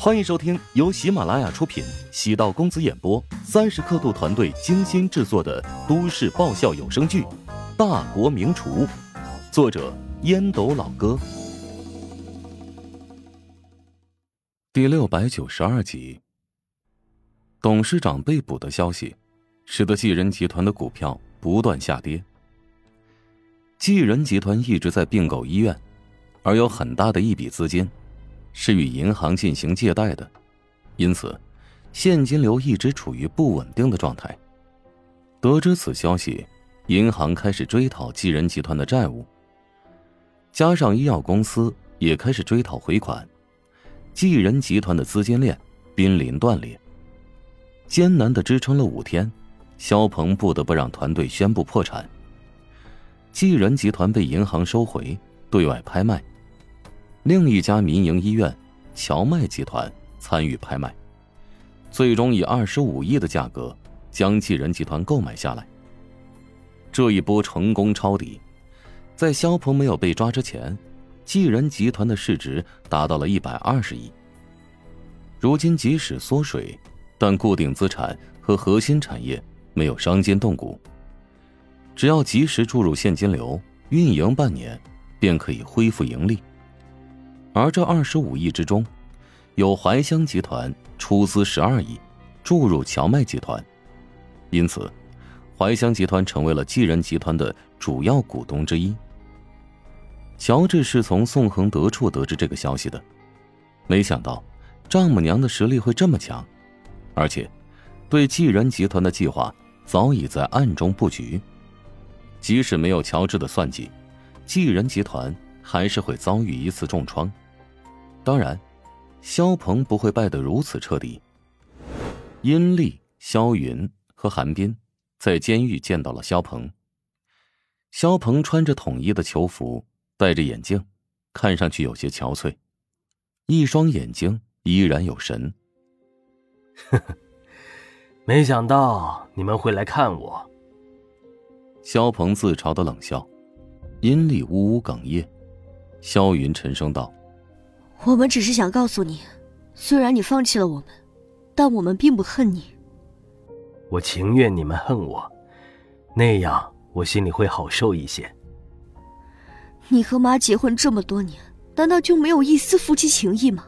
欢迎收听由喜马拉雅出品、喜道公子演播、三十刻度团队精心制作的都市爆笑有声剧《大国名厨》，作者烟斗老哥，第六百九十二集。董事长被捕的消息，使得济仁集团的股票不断下跌。济仁集团一直在并购医院，而有很大的一笔资金。是与银行进行借贷的，因此现金流一直处于不稳定的状态。得知此消息，银行开始追讨济仁集团的债务，加上医药公司也开始追讨回款，济仁集团的资金链濒临断裂。艰难的支撑了五天，肖鹏不得不让团队宣布破产。济仁集团被银行收回，对外拍卖。另一家民营医院荞麦集团参与拍卖，最终以二十五亿的价格将济仁集团购买下来。这一波成功抄底，在肖鹏没有被抓之前，济仁集团的市值达到了一百二十亿。如今即使缩水，但固定资产和核心产业没有伤筋动骨，只要及时注入现金流，运营半年便可以恢复盈利。而这二十五亿之中，有怀香集团出资十二亿，注入乔麦集团，因此，怀香集团成为了济仁集团的主要股东之一。乔治是从宋恒德处得知这个消息的，没想到丈母娘的实力会这么强，而且，对济仁集团的计划早已在暗中布局，即使没有乔治的算计，济仁集团还是会遭遇一次重创。当然，肖鹏不会败得如此彻底。阴丽、肖云和韩冰在监狱见到了肖鹏。肖鹏穿着统一的囚服，戴着眼镜，看上去有些憔悴，一双眼睛依然有神。呵呵，没想到你们会来看我。肖鹏自嘲的冷笑，阴丽呜呜哽咽，肖云沉声道。我们只是想告诉你，虽然你放弃了我们，但我们并不恨你。我情愿你们恨我，那样我心里会好受一些。你和妈结婚这么多年，难道就没有一丝夫妻情谊吗？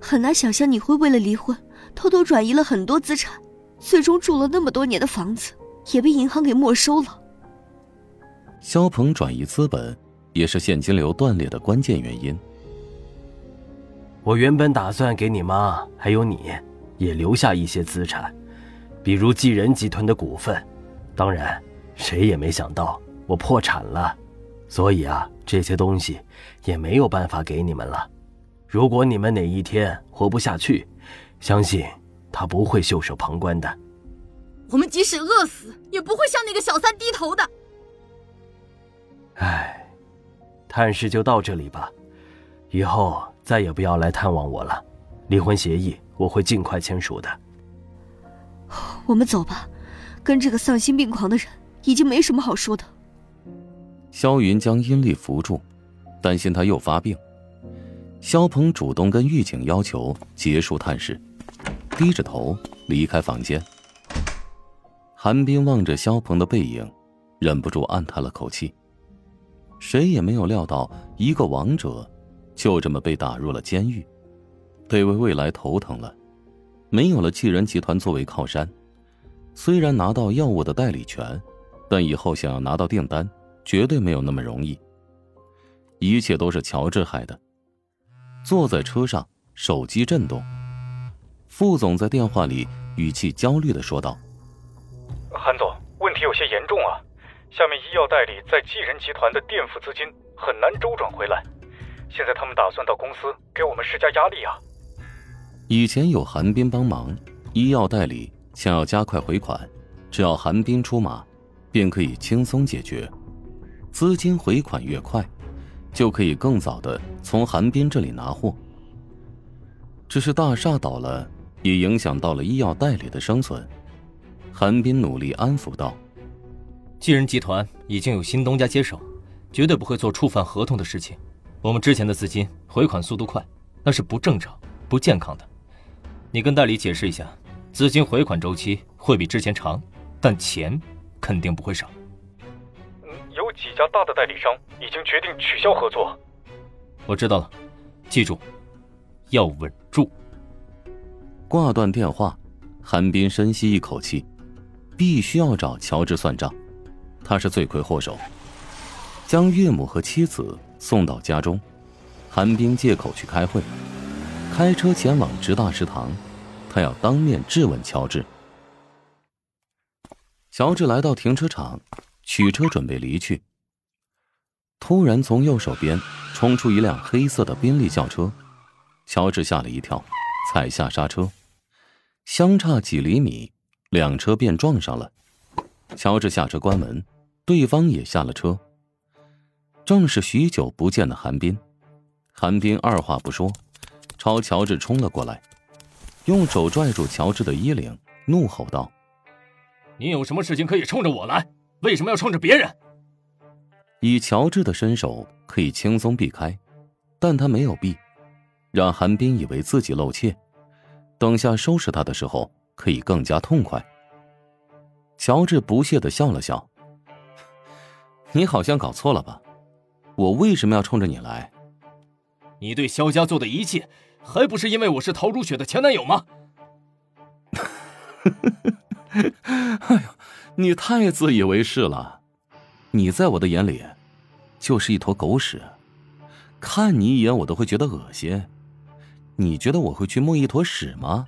很难想象你会为了离婚，偷偷转移了很多资产，最终住了那么多年的房子也被银行给没收了。肖鹏转移资本，也是现金流断裂的关键原因。我原本打算给你妈还有你，也留下一些资产，比如济仁集团的股份。当然，谁也没想到我破产了，所以啊，这些东西也没有办法给你们了。如果你们哪一天活不下去，相信他不会袖手旁观的。我们即使饿死，也不会向那个小三低头的。唉，探视就到这里吧，以后。再也不要来探望我了，离婚协议我会尽快签署的。我们走吧，跟这个丧心病狂的人已经没什么好说的。萧云将阴丽扶住，担心他又发病。肖鹏主动跟狱警要求结束探视，低着头离开房间。韩冰望着肖鹏的背影，忍不住暗叹了口气。谁也没有料到，一个王者。就这么被打入了监狱，得为未来头疼了。没有了济仁集团作为靠山，虽然拿到药物的代理权，但以后想要拿到订单，绝对没有那么容易。一切都是乔治害的。坐在车上，手机震动，副总在电话里语气焦虑的说道：“韩总，问题有些严重啊！下面医药代理在济仁集团的垫付资金很难周转回来。”现在他们打算到公司给我们施加压力啊！以前有韩冰帮忙，医药代理想要加快回款，只要韩冰出马，便可以轻松解决。资金回款越快，就可以更早的从韩冰这里拿货。只是大厦倒了，也影响到了医药代理的生存。韩冰努力安抚道：“既然集团已经有新东家接手，绝对不会做触犯合同的事情。”我们之前的资金回款速度快，那是不正常，不健康的。你跟代理解释一下，资金回款周期会比之前长，但钱肯定不会少。有几家大的代理商已经决定取消合作。我知道了，记住，要稳住。挂断电话，韩冰深吸一口气，必须要找乔治算账，他是罪魁祸首。将岳母和妻子送到家中，韩冰借口去开会，开车前往直大食堂，他要当面质问乔治。乔治来到停车场，取车准备离去，突然从右手边冲出一辆黑色的宾利轿车，乔治吓了一跳，踩下刹车，相差几厘米，两车便撞上了。乔治下车关门，对方也下了车。正是许久不见的韩冰，韩冰二话不说，朝乔治冲了过来，用手拽住乔治的衣领，怒吼道：“你有什么事情可以冲着我来？为什么要冲着别人？”以乔治的身手可以轻松避开，但他没有避，让韩冰以为自己露怯，等下收拾他的时候可以更加痛快。乔治不屑的笑了笑：“ 你好像搞错了吧？”我为什么要冲着你来？你对萧家做的一切，还不是因为我是陶如雪的前男友吗？哎呦，你太自以为是了！你在我的眼里，就是一坨狗屎，看你一眼我都会觉得恶心。你觉得我会去摸一坨屎吗？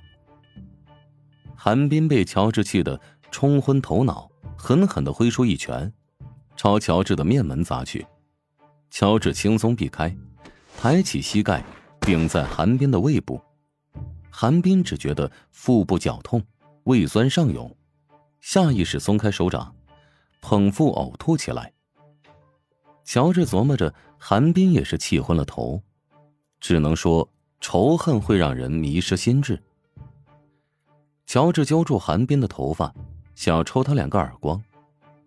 韩冰被乔治气得冲昏头脑，狠狠的挥出一拳，朝乔治的面门砸去。乔治轻松避开，抬起膝盖顶在韩冰的胃部。韩冰只觉得腹部绞痛，胃酸上涌，下意识松开手掌，捧腹呕吐起来。乔治琢磨着，韩冰也是气昏了头，只能说仇恨会让人迷失心智。乔治揪住韩冰的头发，想要抽他两个耳光，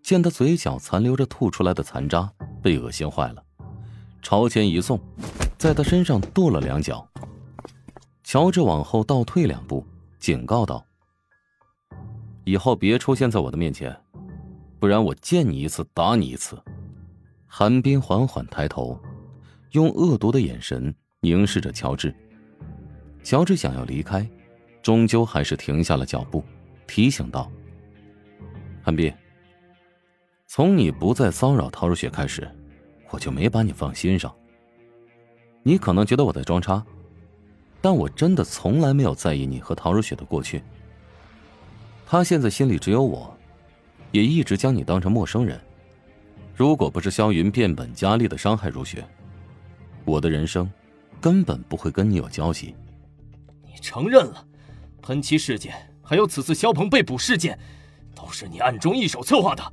见他嘴角残留着吐出来的残渣，被恶心坏了。朝前一送，在他身上跺了两脚。乔治往后倒退两步，警告道：“以后别出现在我的面前，不然我见你一次打你一次。”韩冰缓缓抬头，用恶毒的眼神凝视着乔治。乔治想要离开，终究还是停下了脚步，提醒道：“韩冰，从你不再骚扰陶如雪开始。”我就没把你放心上。你可能觉得我在装叉，但我真的从来没有在意你和陶如雪的过去。他现在心里只有我，也一直将你当成陌生人。如果不是萧云变本加厉的伤害如雪，我的人生根本不会跟你有交集。你承认了，喷漆事件还有此次萧鹏被捕事件，都是你暗中一手策划的。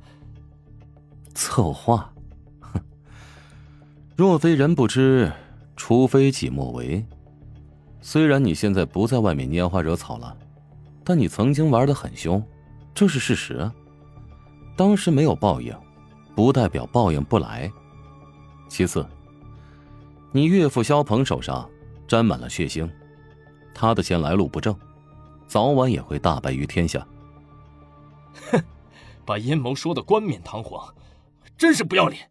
策划。若非人不知，除非己莫为。虽然你现在不在外面拈花惹草了，但你曾经玩的很凶，这是事实。当时没有报应，不代表报应不来。其次，你岳父肖鹏手上沾满了血腥，他的钱来路不正，早晚也会大败于天下。哼，把阴谋说的冠冕堂皇，真是不要脸。